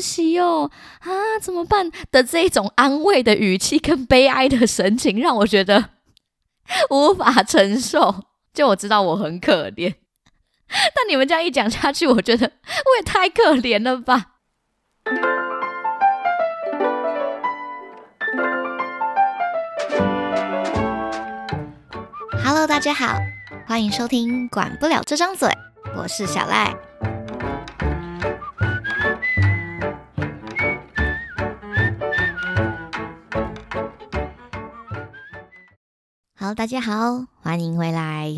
惜哦，啊，怎么办的这种安慰的语气跟悲哀的神情，让我觉得 无法承受。就我知道我很可怜，但你们这样一讲下去，我觉得 我也太可怜了吧。Hello，大家好，欢迎收听《管不了这张嘴》，我是小赖。好，大家好，欢迎回来。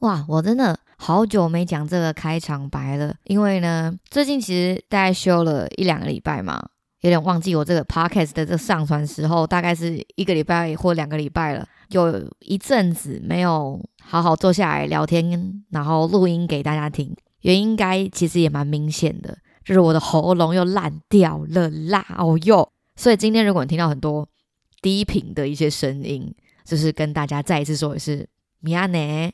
哇，我真的好久没讲这个开场白了，因为呢，最近其实大概休了一两个礼拜嘛，有点忘记我这个 podcast 的这上传时候，大概是一个礼拜或两个礼拜了，有一阵子没有好好坐下来聊天，然后录音给大家听。原因应该其实也蛮明显的，就是我的喉咙又烂掉了啦，哦哟。所以今天如果你听到很多低频的一些声音，就是跟大家再一次说一次，米亚呢，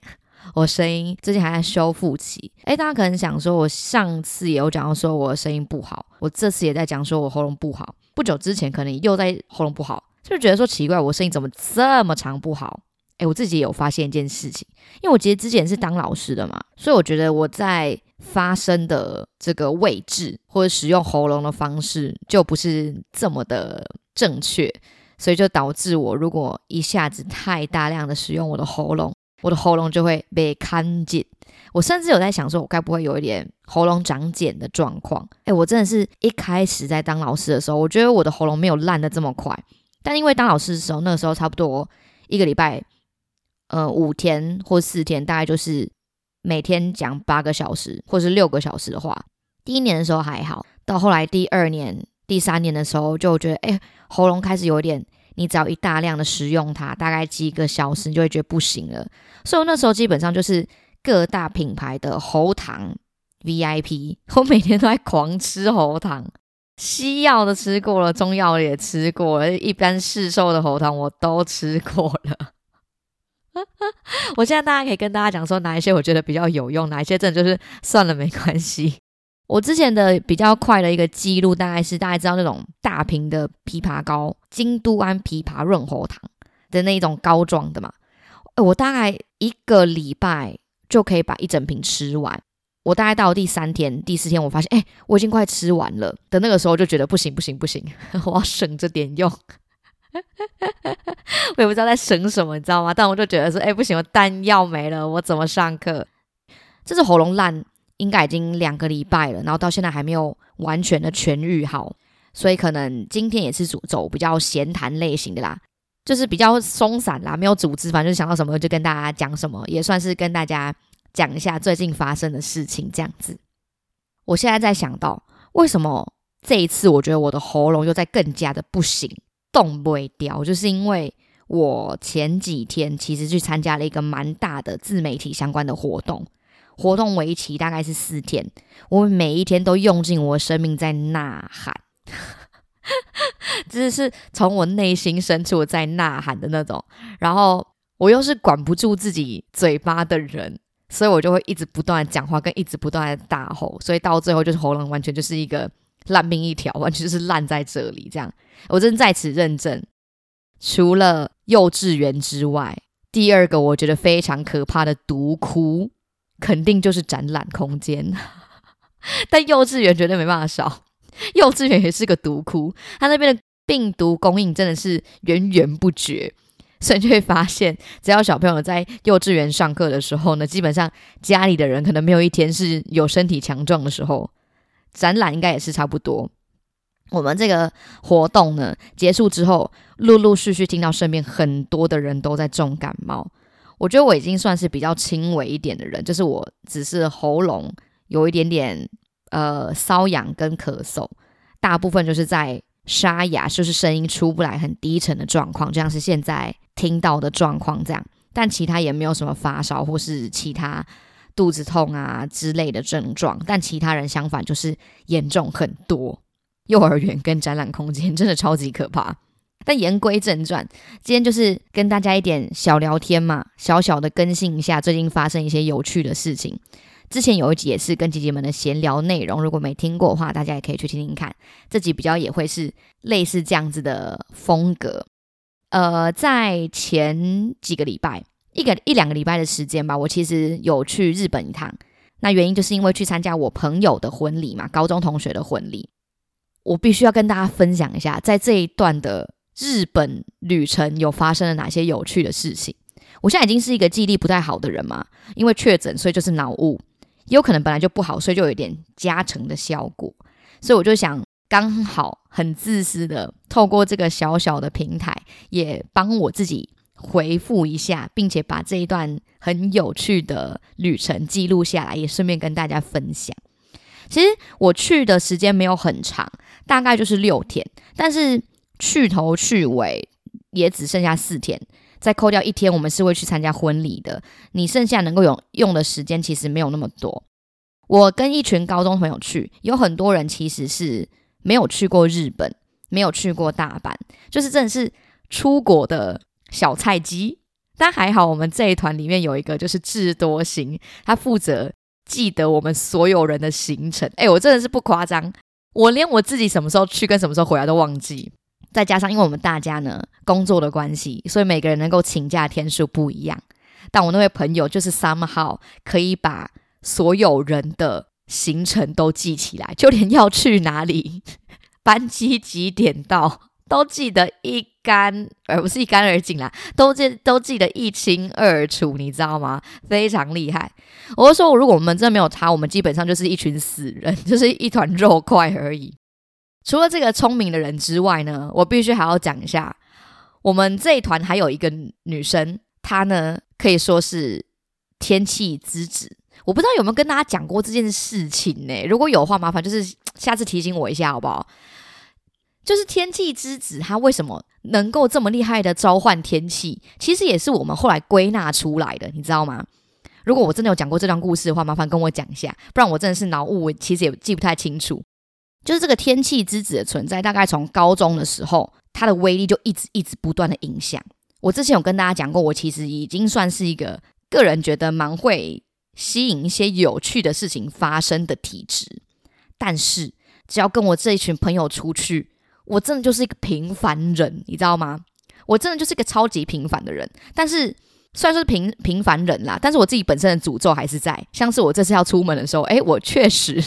我声音最近还在修复期。哎，大家可能想说，我上次也有讲到说我声音不好，我这次也在讲说我喉咙不好。不久之前可能又在喉咙不好，就觉得说奇怪，我声音怎么这么长不好？哎，我自己有发现一件事情，因为我其实之前是当老师的嘛，所以我觉得我在发声的这个位置或者使用喉咙的方式就不是这么的正确。所以就导致我如果一下子太大量的使用我的喉咙，我的喉咙就会被看紧。我甚至有在想说，我该不会有一点喉咙长茧的状况？哎，我真的是一开始在当老师的时候，我觉得我的喉咙没有烂的这么快。但因为当老师的时候，那个时候差不多一个礼拜，呃，五天或四天，大概就是每天讲八个小时或是六个小时的话。第一年的时候还好，到后来第二年。第三年的时候，就觉得哎，喉咙开始有点，你只要一大量的食用它，大概几个小时，你就会觉得不行了。所以那时候基本上就是各大品牌的喉糖 VIP，我每天都在狂吃喉糖，西药的吃过了，中药也吃过了，一般市售的喉糖我都吃过了。我现在大家可以跟大家讲说，哪一些我觉得比较有用，哪一些真的就是算了，没关系。我之前的比较快的一个记录，大概是大家知道那种大瓶的枇杷膏，京都安枇杷润喉糖的那种膏状的嘛。我大概一个礼拜就可以把一整瓶吃完。我大概到第三天、第四天，我发现，哎，我已经快吃完了。的那个时候就觉得不行不行不行，我要省着点用。我也不知道在省什么，你知道吗？但我就觉得说，哎，不行，我弹药没了，我怎么上课？这是喉咙烂。应该已经两个礼拜了，然后到现在还没有完全的痊愈好，所以可能今天也是走走比较闲谈类型的啦，就是比较松散啦，没有组织，反正就想到什么就跟大家讲什么，也算是跟大家讲一下最近发生的事情这样子。我现在在想到，为什么这一次我觉得我的喉咙又在更加的不行，动不掉，就是因为我前几天其实去参加了一个蛮大的自媒体相关的活动。活动为期大概是四天，我每一天都用尽我生命在呐喊，真的是从我内心深处在呐喊的那种。然后我又是管不住自己嘴巴的人，所以我就会一直不断的讲话，跟一直不断的大吼，所以到最后就是喉咙完全就是一个烂命一条，完全就是烂在这里。这样，我真在此认证，除了幼稚园之外，第二个我觉得非常可怕的毒窟。肯定就是展览空间，但幼稚园绝对没办法少。幼稚园也是个毒窟，它那边的病毒供应真的是源源不绝，所以就会发现，只要小朋友在幼稚园上课的时候呢，基本上家里的人可能没有一天是有身体强壮的时候。展览应该也是差不多。我们这个活动呢结束之后，陆陆续续听到身边很多的人都在重感冒。我觉得我已经算是比较轻微一点的人，就是我只是喉咙有一点点呃瘙痒跟咳嗽，大部分就是在沙哑，就是声音出不来很低沉的状况，这样是现在听到的状况这样，但其他也没有什么发烧或是其他肚子痛啊之类的症状，但其他人相反就是严重很多。幼儿园跟展览空间真的超级可怕。但言归正传，今天就是跟大家一点小聊天嘛，小小的更新一下最近发生一些有趣的事情。之前有一集也是跟姐姐们的闲聊内容，如果没听过的话，大家也可以去听听看。这集比较也会是类似这样子的风格。呃，在前几个礼拜，一个一两个礼拜的时间吧，我其实有去日本一趟。那原因就是因为去参加我朋友的婚礼嘛，高中同学的婚礼。我必须要跟大家分享一下，在这一段的日本旅程有发生了哪些有趣的事情。我现在已经是一个记忆力不太好的人嘛，因为确诊，所以就是脑雾。也有可能本来就不好，所以就有点加成的效果。所以我就想，刚好很自私的透过这个小小的平台，也帮我自己回复一下，并且把这一段很有趣的旅程记录下来，也顺便跟大家分享。其实我去的时间没有很长，大概就是六天，但是去头去尾也只剩下四天。再扣掉一天，我们是会去参加婚礼的。你剩下能够用用的时间其实没有那么多。我跟一群高中朋友去，有很多人其实是没有去过日本，没有去过大阪，就是真的是出国的小菜鸡。但还好，我们这一团里面有一个就是智多星，他负责记得我们所有人的行程。哎，我真的是不夸张，我连我自己什么时候去跟什么时候回来都忘记。再加上，因为我们大家呢工作的关系，所以每个人能够请假天数不一样。但我那位朋友就是 somehow 可以把所有人的行程都记起来，就连要去哪里、班机几点到，都记得一干，而不是一干二净啦，都记都记得一清二楚，你知道吗？非常厉害。我就说，如果我们真的没有他，我们基本上就是一群死人，就是一团肉块而已。除了这个聪明的人之外呢，我必须还要讲一下，我们这一团还有一个女生，她呢可以说是天气之子。我不知道有没有跟大家讲过这件事情呢？如果有话，麻烦就是 下次提醒我一下好不好？就是天气之子，他为什么能够这么厉害的召唤天气？其实也是我们后来归纳出来的，你知道吗？如果我真的有讲过这段故事的话，麻烦跟我讲一下，不然我真的是脑雾，其实也记不太清楚。就是这个天气之子的存在，大概从高中的时候，它的威力就一直一直不断的影响。我之前有跟大家讲过，我其实已经算是一个个人觉得蛮会吸引一些有趣的事情发生的体质。但是只要跟我这一群朋友出去，我真的就是一个平凡人，你知道吗？我真的就是一个超级平凡的人。但是虽然说是平平凡人啦，但是我自己本身的诅咒还是在。像是我这次要出门的时候，诶，我确实。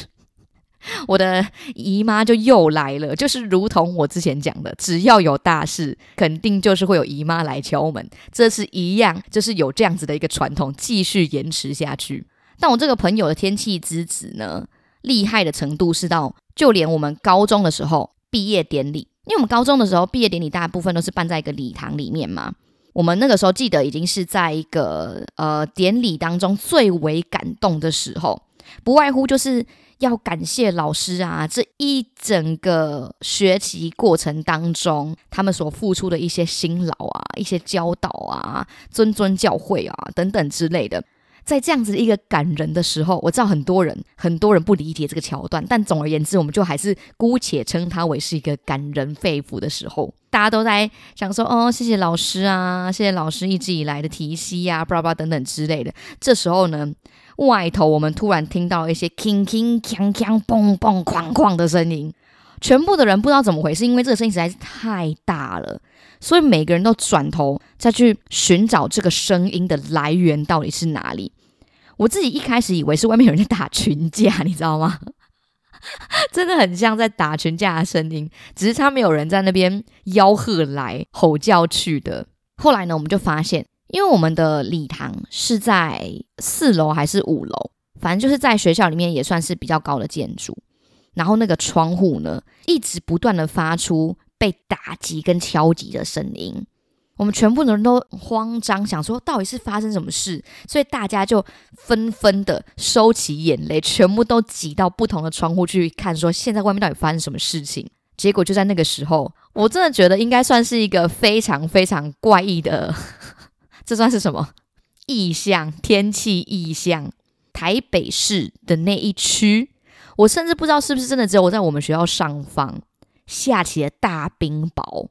我的姨妈就又来了，就是如同我之前讲的，只要有大事，肯定就是会有姨妈来敲门。这是一样，就是有这样子的一个传统，继续延迟下去。但我这个朋友的天气之子呢，厉害的程度是到，就连我们高中的时候毕业典礼，因为我们高中的时候毕业典礼大部分都是办在一个礼堂里面嘛，我们那个时候记得已经是在一个呃典礼当中最为感动的时候，不外乎就是。要感谢老师啊！这一整个学习过程当中，他们所付出的一些辛劳啊、一些教导啊、谆谆教诲啊等等之类的，在这样子一个感人的时候，我知道很多人很多人不理解这个桥段，但总而言之，我们就还是姑且称它为是一个感人肺腑的时候。大家都在想说：“哦，谢谢老师啊，谢谢老师一直以来的提携啊，巴拉巴等等之类的。”这时候呢？外头，我们突然听到一些 “king king”“ 锵锵”“嘣嘣哐哐的声音，全部的人不知道怎么回事，因为这个声音实在是太大了，所以每个人都转头再去寻找这个声音的来源到底是哪里。我自己一开始以为是外面有人在打群架，你知道吗？真的很像在打群架的声音，只是他没有人在那边吆喝来、吼叫去的。后来呢，我们就发现。因为我们的礼堂是在四楼还是五楼，反正就是在学校里面也算是比较高的建筑。然后那个窗户呢，一直不断的发出被打击跟敲击的声音。我们全部的人都慌张，想说到底是发生什么事，所以大家就纷纷的收起眼泪，全部都挤到不同的窗户去看，说现在外面到底发生什么事情。结果就在那个时候，我真的觉得应该算是一个非常非常怪异的。这算是什么意象？天气意象？台北市的那一区，我甚至不知道是不是真的只有我在我们学校上方下起了大冰雹。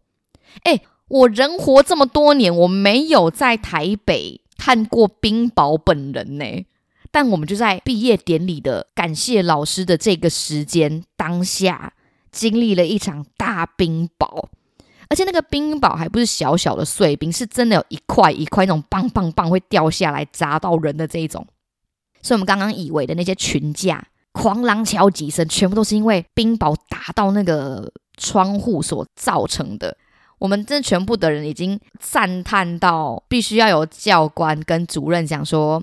哎，我人活这么多年，我没有在台北看过冰雹本人呢。但我们就在毕业典礼的感谢老师的这个时间当下，经历了一场大冰雹，而且那个冰雹还不是小小的碎冰，是真的有一块一块那种棒棒棒会掉下来砸到人的这一种。所以我们刚刚以为的那些群架哐啷敲几声，全部都是因为冰雹打到那个窗户所造成的。我们这全部的人已经赞叹到，必须要有教官跟主任讲说：“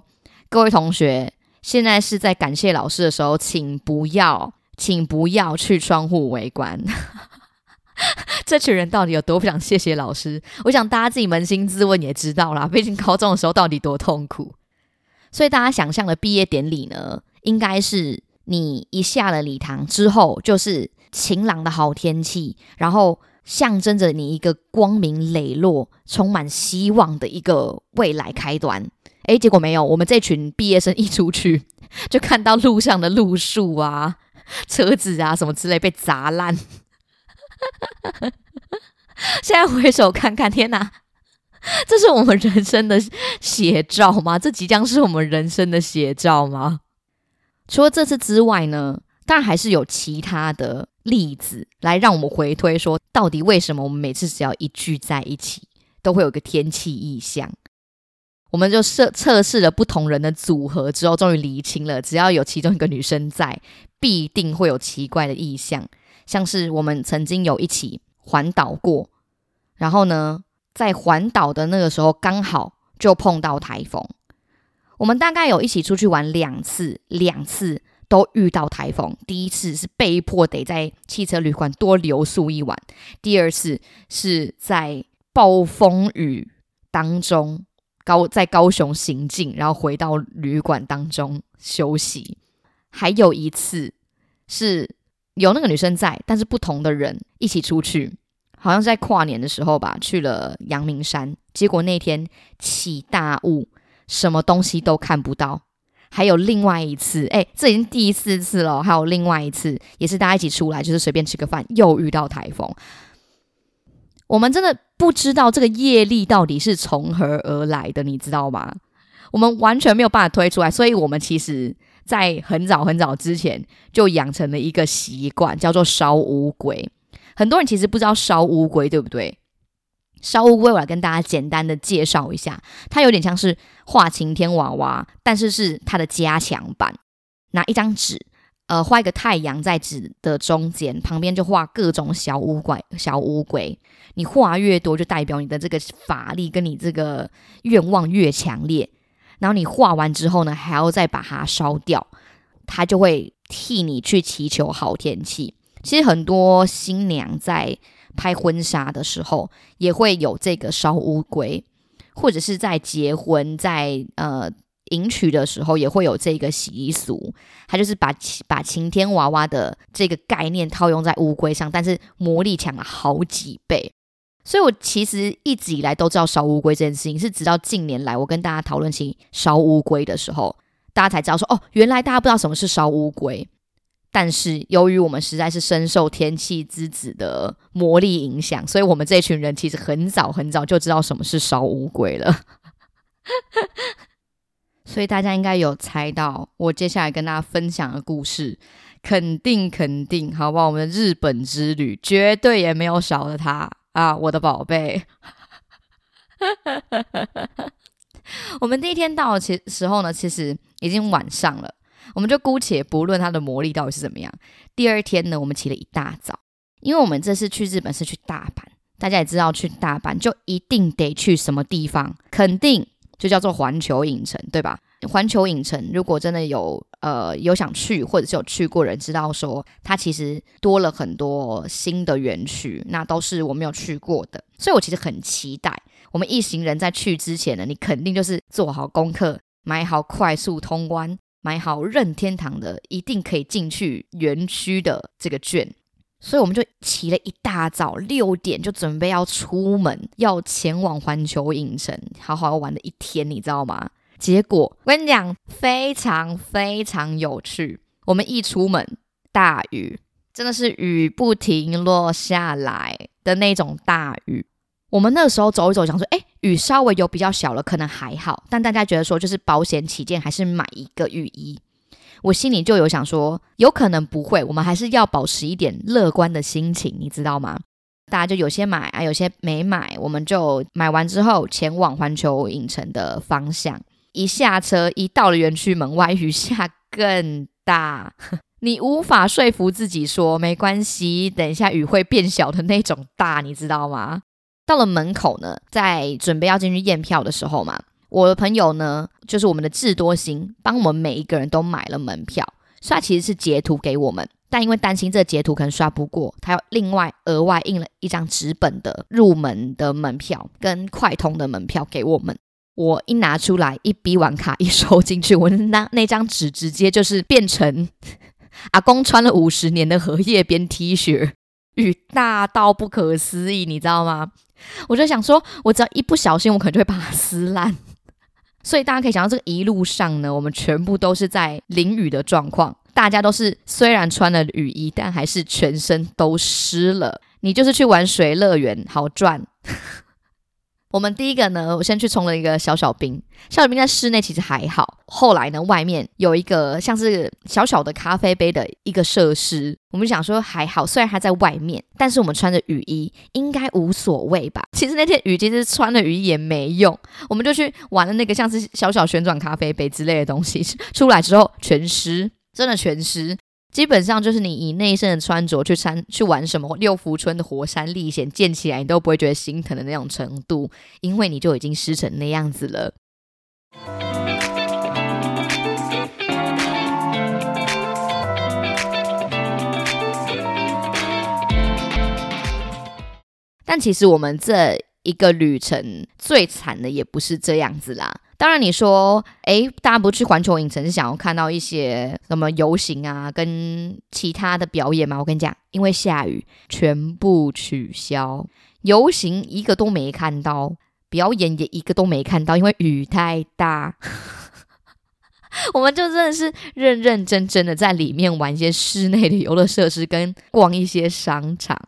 各位同学，现在是在感谢老师的时候，请不要，请不要去窗户围观。” 这群人到底有多不想谢谢老师？我想大家自己扪心自问也知道啦。毕竟高中的时候到底多痛苦。所以大家想象的毕业典礼呢，应该是你一下了礼堂之后，就是晴朗的好天气，然后。象征着你一个光明磊落、充满希望的一个未来开端。诶，结果没有，我们这群毕业生一出去，就看到路上的路树啊、车子啊什么之类被砸烂。现在回首看看，天哪，这是我们人生的写照吗？这即将是我们人生的写照吗？除了这次之外呢？当然还是有其他的例子来让我们回推，说到底为什么我们每次只要一聚在一起，都会有个天气异象。我们就测测试了不同人的组合之后，终于厘清了，只要有其中一个女生在，必定会有奇怪的异象。像是我们曾经有一起环岛过，然后呢，在环岛的那个时候，刚好就碰到台风。我们大概有一起出去玩两次，两次。都遇到台风，第一次是被迫得在汽车旅馆多留宿一晚，第二次是在暴风雨当中高在高雄行进，然后回到旅馆当中休息。还有一次是有那个女生在，但是不同的人一起出去，好像是在跨年的时候吧，去了阳明山，结果那天起大雾，什么东西都看不到。还有另外一次，哎，这已经第四次了。还有另外一次，也是大家一起出来，就是随便吃个饭，又遇到台风。我们真的不知道这个业力到底是从何而来的，你知道吗？我们完全没有办法推出来，所以我们其实在很早很早之前就养成了一个习惯，叫做烧乌龟。很多人其实不知道烧乌龟，对不对？烧乌龟，我来跟大家简单的介绍一下，它有点像是画晴天娃娃，但是是它的加强版。拿一张纸，呃，画一个太阳在纸的中间，旁边就画各种小乌龟。小乌龟，你画越多，就代表你的这个法力跟你这个愿望越强烈。然后你画完之后呢，还要再把它烧掉，它就会替你去祈求好天气。其实很多新娘在。拍婚纱的时候也会有这个烧乌龟，或者是在结婚在呃迎娶的时候也会有这个习俗。它就是把把晴天娃娃的这个概念套用在乌龟上，但是魔力强了好几倍。所以我其实一直以来都知道烧乌龟这件事情，是直到近年来我跟大家讨论起烧乌龟的时候，大家才知道说哦，原来大家不知道什么是烧乌龟。但是由于我们实在是深受天气之子的魔力影响，所以我们这群人其实很早很早就知道什么是烧乌龟了。所以大家应该有猜到，我接下来跟大家分享的故事，肯定肯定，好不好？我们的日本之旅绝对也没有少了它啊，我的宝贝。我们第一天到其时候呢，其实已经晚上了。我们就姑且不论它的魔力到底是怎么样。第二天呢，我们起了一大早，因为我们这次去日本是去大阪，大家也知道去大阪就一定得去什么地方，肯定就叫做环球影城，对吧？环球影城如果真的有呃有想去或者是有去过人知道说，它其实多了很多新的园区，那都是我没有去过的，所以我其实很期待。我们一行人在去之前呢，你肯定就是做好功课，买好快速通关。买好任天堂的，一定可以进去园区的这个券，所以我们就起了一大早六点就准备要出门，要前往环球影城，好好玩的一天，你知道吗？结果我跟你讲，非常非常有趣。我们一出门，大雨，真的是雨不停落下来的那种大雨。我们那时候走一走，想说，哎。雨稍微有比较小了，可能还好，但大家觉得说就是保险起见，还是买一个雨衣。我心里就有想说，有可能不会，我们还是要保持一点乐观的心情，你知道吗？大家就有些买啊，有些没买，我们就买完之后前往环球影城的方向。一下车，一到了园区门外，雨下更大，你无法说服自己说没关系，等一下雨会变小的那种大，你知道吗？到了门口呢，在准备要进去验票的时候嘛。我的朋友呢，就是我们的智多星，帮我们每一个人都买了门票。所以他其实是截图给我们，但因为担心这个截图可能刷不过，他要另外额外印了一张纸本的入门的门票跟快通的门票给我们。我一拿出来，一逼完卡，一收进去，我那那张纸直接就是变成 阿公穿了五十年的荷叶边 T 恤，雨大到不可思议，你知道吗？我就想说，我只要一不小心，我可能就会把它撕烂。所以大家可以想到，这个一路上呢，我们全部都是在淋雨的状况，大家都是虽然穿了雨衣，但还是全身都湿了。你就是去玩水乐园，好赚。我们第一个呢，我先去冲了一个小小冰，小小冰在室内其实还好。后来呢，外面有一个像是小小的咖啡杯的一个设施，我们想说还好，虽然它在外面，但是我们穿着雨衣应该无所谓吧。其实那天雨其实穿了雨衣也没用，我们就去玩了那个像是小小旋转咖啡杯之类的东西，出来之后全湿，真的全湿。基本上就是你以内身的穿着去参去玩什么六福村的火山历险，建起来你都不会觉得心疼的那种程度，因为你就已经湿成那样子了。但其实我们这一个旅程最惨的也不是这样子啦。当然，你说，哎，大家不去环球影城是想要看到一些什么游行啊，跟其他的表演吗？我跟你讲，因为下雨，全部取消，游行一个都没看到，表演也一个都没看到，因为雨太大。我们就真的是认认真真的在里面玩一些室内的游乐设施，跟逛一些商场。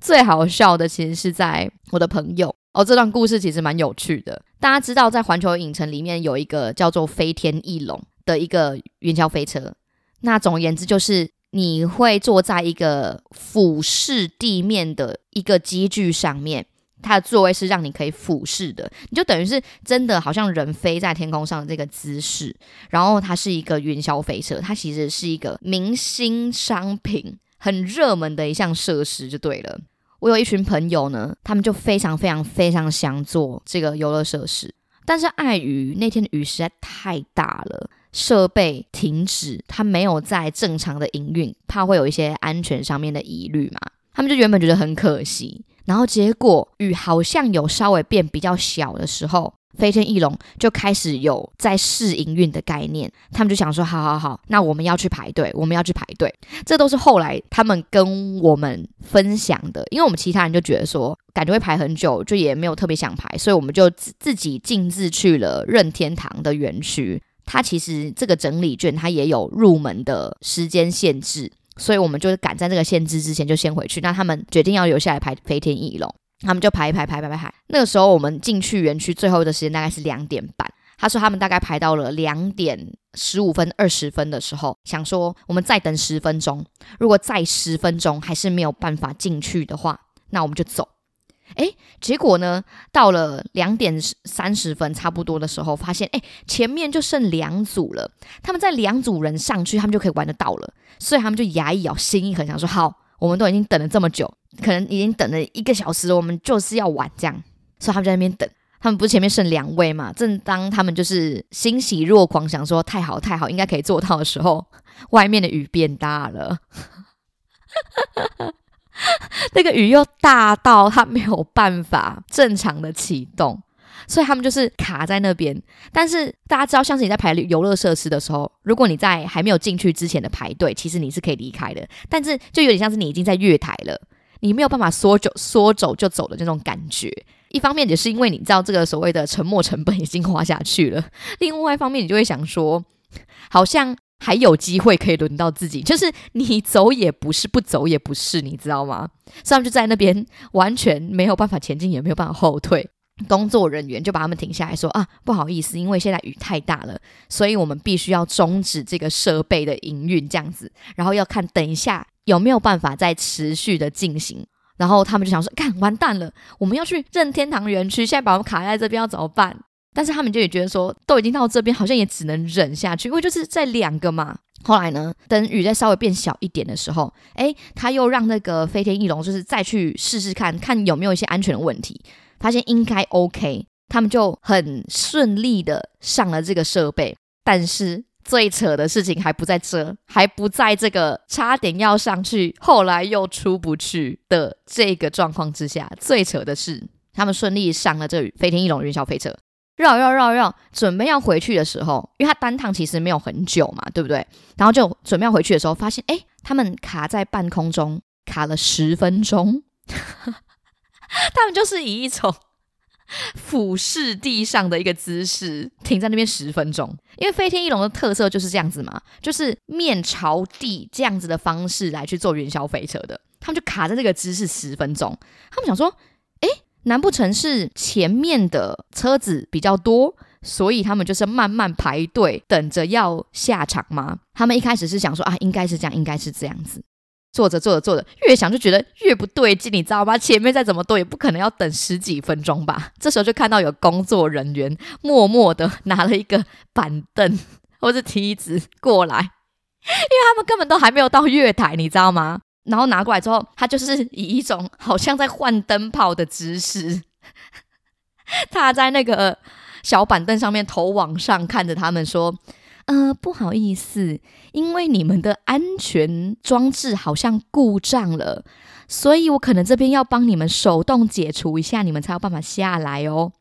最好笑的其实是在我的朋友。哦，这段故事其实蛮有趣的。大家知道，在环球影城里面有一个叫做“飞天翼龙”的一个云霄飞车。那总而言之，就是你会坐在一个俯视地面的一个机具上面，它的座位是让你可以俯视的，你就等于是真的好像人飞在天空上的这个姿势。然后它是一个云霄飞车，它其实是一个明星商品，很热门的一项设施，就对了。我有一群朋友呢，他们就非常非常非常想做这个游乐设施，但是碍于那天的雨实在太大了，设备停止，它没有在正常的营运，怕会有一些安全上面的疑虑嘛，他们就原本觉得很可惜，然后结果雨好像有稍微变比较小的时候。飞天翼龙就开始有在试营运的概念，他们就想说：好好好，那我们要去排队，我们要去排队。这都是后来他们跟我们分享的，因为我们其他人就觉得说，感觉会排很久，就也没有特别想排，所以我们就自自己径自去了任天堂的园区。它其实这个整理券它也有入门的时间限制，所以我们就是赶在这个限制之前就先回去。那他们决定要留下来排飞天翼龙。他们就排一排排排排排。那个时候我们进去园区最后的时间大概是两点半。他说他们大概排到了两点十五分、二十分的时候，想说我们再等十分钟。如果再十分钟还是没有办法进去的话，那我们就走。诶，结果呢，到了两点三十分差不多的时候，发现诶，前面就剩两组了。他们在两组人上去，他们就可以玩得到了。所以他们就牙一咬，心一狠，想说好。我们都已经等了这么久，可能已经等了一个小时，我们就是要玩这样，所以他们在那边等。他们不是前面剩两位嘛？正当他们就是欣喜若狂，想说太好太好，应该可以做到的时候，外面的雨变大了，那个雨又大到他没有办法正常的启动。所以他们就是卡在那边，但是大家知道，像是你在排游乐设施的时候，如果你在还没有进去之前的排队，其实你是可以离开的。但是就有点像是你已经在月台了，你没有办法说走说走就走的那种感觉。一方面也是因为你知道这个所谓的沉没成本已经花下去了，另外一方面你就会想说，好像还有机会可以轮到自己，就是你走也不是，不走也不是，你知道吗？所以他们就在那边完全没有办法前进，也没有办法后退。工作人员就把他们停下来说啊，不好意思，因为现在雨太大了，所以我们必须要终止这个设备的营运，这样子，然后要看等一下有没有办法再持续的进行。然后他们就想说，看完蛋了，我们要去任天堂园区，现在把我们卡在这边要怎么办？但是他们就也觉得说，都已经到这边，好像也只能忍下去，因为就是在两个嘛。后来呢，等雨再稍微变小一点的时候，哎，他又让那个飞天翼龙就是再去试试看看有没有一些安全的问题。发现应该 OK，他们就很顺利的上了这个设备。但是最扯的事情还不在这，还不在这个差点要上去，后来又出不去的这个状况之下。最扯的是，他们顺利上了这飞天翼龙云霄飞车，绕绕绕绕，准备要回去的时候，因为它单趟其实没有很久嘛，对不对？然后就准备要回去的时候，发现哎，他们卡在半空中，卡了十分钟。他们就是以一种 俯视地上的一个姿势停在那边十分钟，因为飞天翼龙的特色就是这样子嘛，就是面朝地这样子的方式来去做云霄飞车的。他们就卡在这个姿势十分钟，他们想说，哎，难不成是前面的车子比较多，所以他们就是慢慢排队等着要下场吗？他们一开始是想说啊，应该是这样，应该是这样子。坐着坐着坐着，越想就觉得越不对劲，你知道吗？前面再怎么多，也不可能要等十几分钟吧。这时候就看到有工作人员默默的拿了一个板凳 或者梯子过来，因为他们根本都还没有到月台，你知道吗？然后拿过来之后，他就是以一种好像在换灯泡的姿势，他在那个小板凳上面头往上看着他们说。呃，不好意思，因为你们的安全装置好像故障了，所以我可能这边要帮你们手动解除一下，你们才有办法下来哦。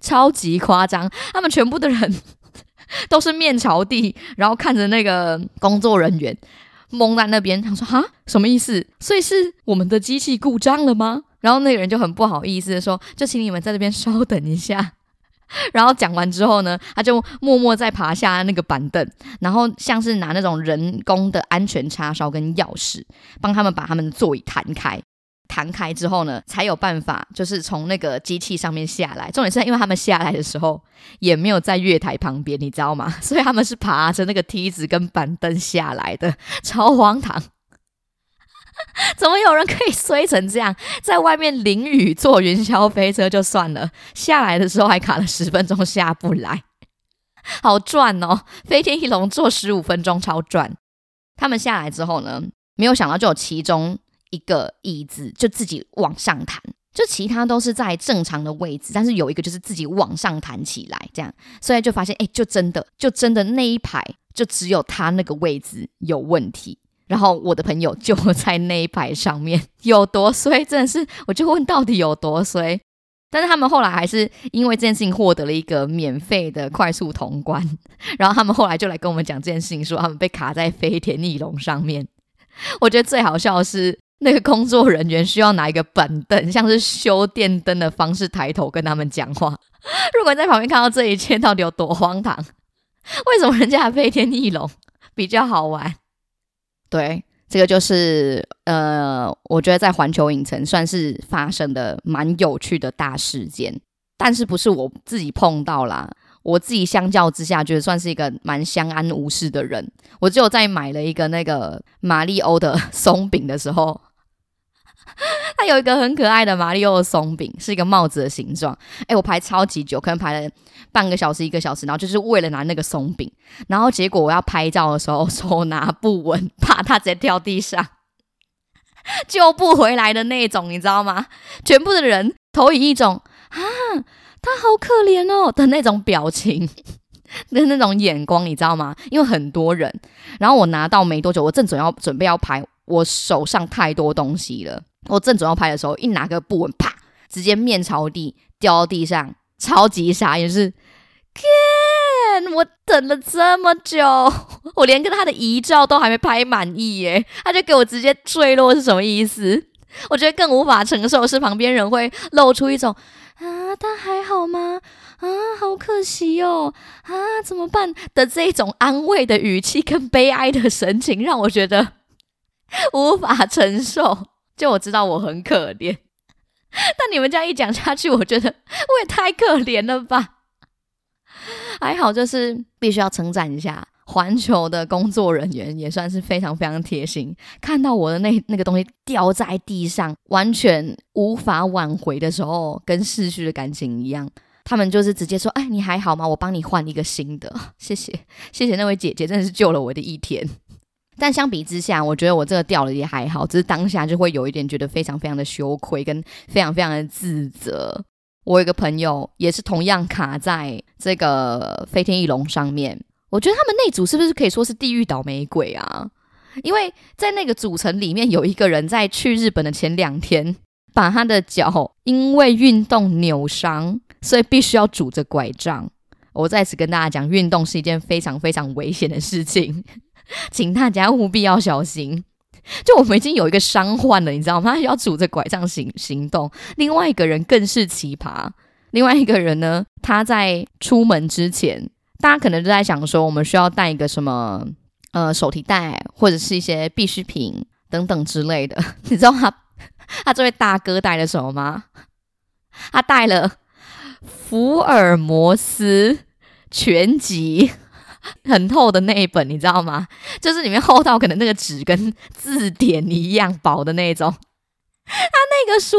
超级夸张，他们全部的人 都是面朝地，然后看着那个工作人员懵在那边，他说：“哈，什么意思？所以是我们的机器故障了吗？”然后那个人就很不好意思的说：“就请你们在这边稍等一下。” 然后讲完之后呢，他就默默再爬下那个板凳，然后像是拿那种人工的安全插销跟钥匙，帮他们把他们的座椅弹开。弹开之后呢，才有办法就是从那个机器上面下来。重点是因为他们下来的时候也没有在月台旁边，你知道吗？所以他们是爬着那个梯子跟板凳下来的，超荒唐。怎么有人可以衰成这样？在外面淋雨坐云霄飞车就算了，下来的时候还卡了十分钟下不来，好赚哦！飞天翼龙坐十五分钟超赚。他们下来之后呢，没有想到就有其中一个椅子就自己往上弹，就其他都是在正常的位置，但是有一个就是自己往上弹起来，这样，所以就发现哎，就真的就真的那一排就只有他那个位置有问题。然后我的朋友就在那一排上面，有多衰，真的是，我就问到底有多衰。但是他们后来还是因为这件事情获得了一个免费的快速通关。然后他们后来就来跟我们讲这件事情，说他们被卡在飞田翼龙上面。我觉得最好笑的是，那个工作人员需要拿一个板凳，像是修电灯的方式抬头跟他们讲话。如果在旁边看到这一切，到底有多荒唐？为什么人家飞天翼龙比较好玩？对，这个就是呃，我觉得在环球影城算是发生的蛮有趣的大事件，但是不是我自己碰到啦，我自己相较之下，觉得算是一个蛮相安无事的人。我只有在买了一个那个马里欧的 松饼的时候。它有一个很可爱的马里奥的松饼，是一个帽子的形状。哎，我排超级久，可能排了半个小时、一个小时，然后就是为了拿那个松饼。然后结果我要拍照的时候，手拿不稳，怕它直接掉地上，救不回来的那种，你知道吗？全部的人投以一种啊，他好可怜哦的那种表情 的那种眼光，你知道吗？因为很多人。然后我拿到没多久，我正准要准备要拍。我手上太多东西了，我正准要拍的时候，一拿个不稳，啪，直接面朝地掉到地上，超级傻，也是，天，我等了这么久，我连跟他的遗照都还没拍满意耶，他就给我直接坠落，是什么意思？我觉得更无法承受是旁边人会露出一种啊，他还好吗？啊，好可惜哦，啊，怎么办的这种安慰的语气跟悲哀的神情，让我觉得。无法承受，就我知道我很可怜，但你们这样一讲下去，我觉得我也太可怜了吧。还好，就是必须要称赞一下环球的工作人员，也算是非常非常贴心。看到我的那那个东西掉在地上，完全无法挽回的时候，跟逝去的感情一样，他们就是直接说：“哎，你还好吗？我帮你换一个新的。”谢谢，谢谢那位姐姐，真的是救了我的一天。但相比之下，我觉得我这个掉了也还好，只是当下就会有一点觉得非常非常的羞愧，跟非常非常的自责。我有一个朋友也是同样卡在这个飞天翼龙上面，我觉得他们那组是不是可以说是地狱倒霉鬼啊？因为在那个组成里面有一个人在去日本的前两天，把他的脚因为运动扭伤，所以必须要拄着拐杖。我在此跟大家讲，运动是一件非常非常危险的事情，请大家务必要小心。就我们已经有一个伤患了，你知道吗？他要拄着拐杖行行动。另外一个人更是奇葩。另外一个人呢，他在出门之前，大家可能都在想说，我们需要带一个什么呃手提袋，或者是一些必需品等等之类的。你知道他他这位大哥带了什么吗？他带了福尔摩斯全集。很厚的那一本，你知道吗？就是里面厚到可能那个纸跟字典一样薄的那种。他那个书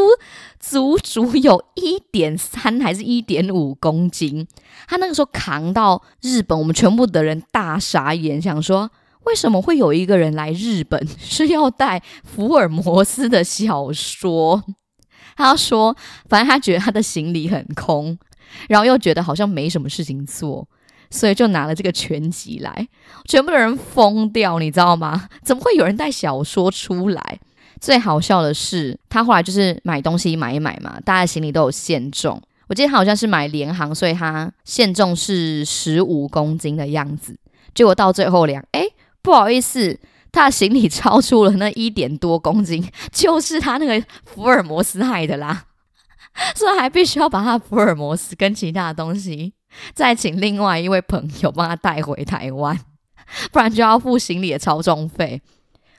足足有一点三还是一点五公斤。他那个时候扛到日本，我们全部的人大傻眼，想说为什么会有一个人来日本 是要带福尔摩斯的小说？他说，反正他觉得他的行李很空，然后又觉得好像没什么事情做。所以就拿了这个全集来，全部的人疯掉，你知道吗？怎么会有人带小说出来？最好笑的是，他后来就是买东西买一买嘛，大家行李都有限重。我记得他好像是买联航，所以他限重是十五公斤的样子。结果到最后量，哎，不好意思，他的行李超出了那一点多公斤，就是他那个福尔摩斯害的啦。所以还必须要把他福尔摩斯跟其他的东西。再请另外一位朋友帮他带回台湾，不然就要付行李的超重费。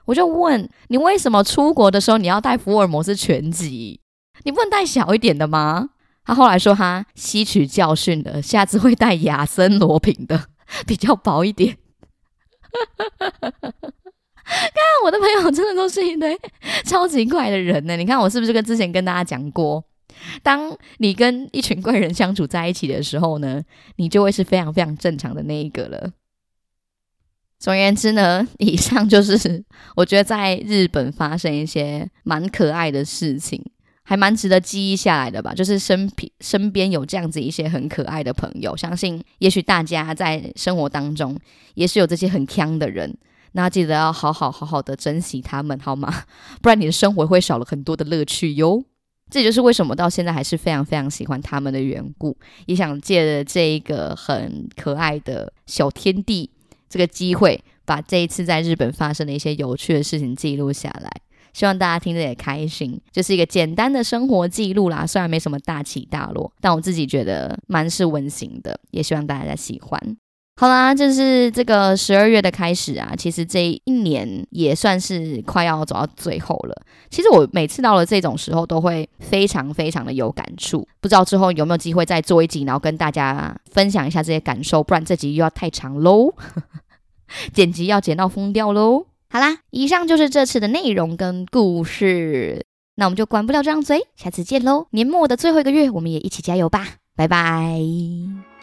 我就问你，为什么出国的时候你要带福尔摩斯全集？你不能带小一点的吗？他后来说他吸取教训了，下次会带亚森罗平的，比较薄一点。看我的朋友真的都是一堆超级怪的人呢。你看我是不是跟之前跟大家讲过？当你跟一群怪人相处在一起的时候呢，你就会是非常非常正常的那一个了。总而言之呢，以上就是我觉得在日本发生一些蛮可爱的事情，还蛮值得记忆下来的吧。就是身身边有这样子一些很可爱的朋友，相信也许大家在生活当中也是有这些很强的人，那记得要好好好好的珍惜他们，好吗？不然你的生活会少了很多的乐趣哟。这就是为什么到现在还是非常非常喜欢他们的缘故，也想借着这一个很可爱的小天地这个机会，把这一次在日本发生的一些有趣的事情记录下来，希望大家听着也开心，就是一个简单的生活记录啦。虽然没什么大起大落，但我自己觉得蛮是温馨的，也希望大家喜欢。好啦，就是这个十二月的开始啊，其实这一年也算是快要走到最后了。其实我每次到了这种时候，都会非常非常的有感触。不知道之后有没有机会再做一集，然后跟大家分享一下这些感受，不然这集又要太长喽，剪辑要剪到疯掉喽。好啦，以上就是这次的内容跟故事，那我们就管不了这张嘴，下次见喽。年末的最后一个月，我们也一起加油吧，拜拜。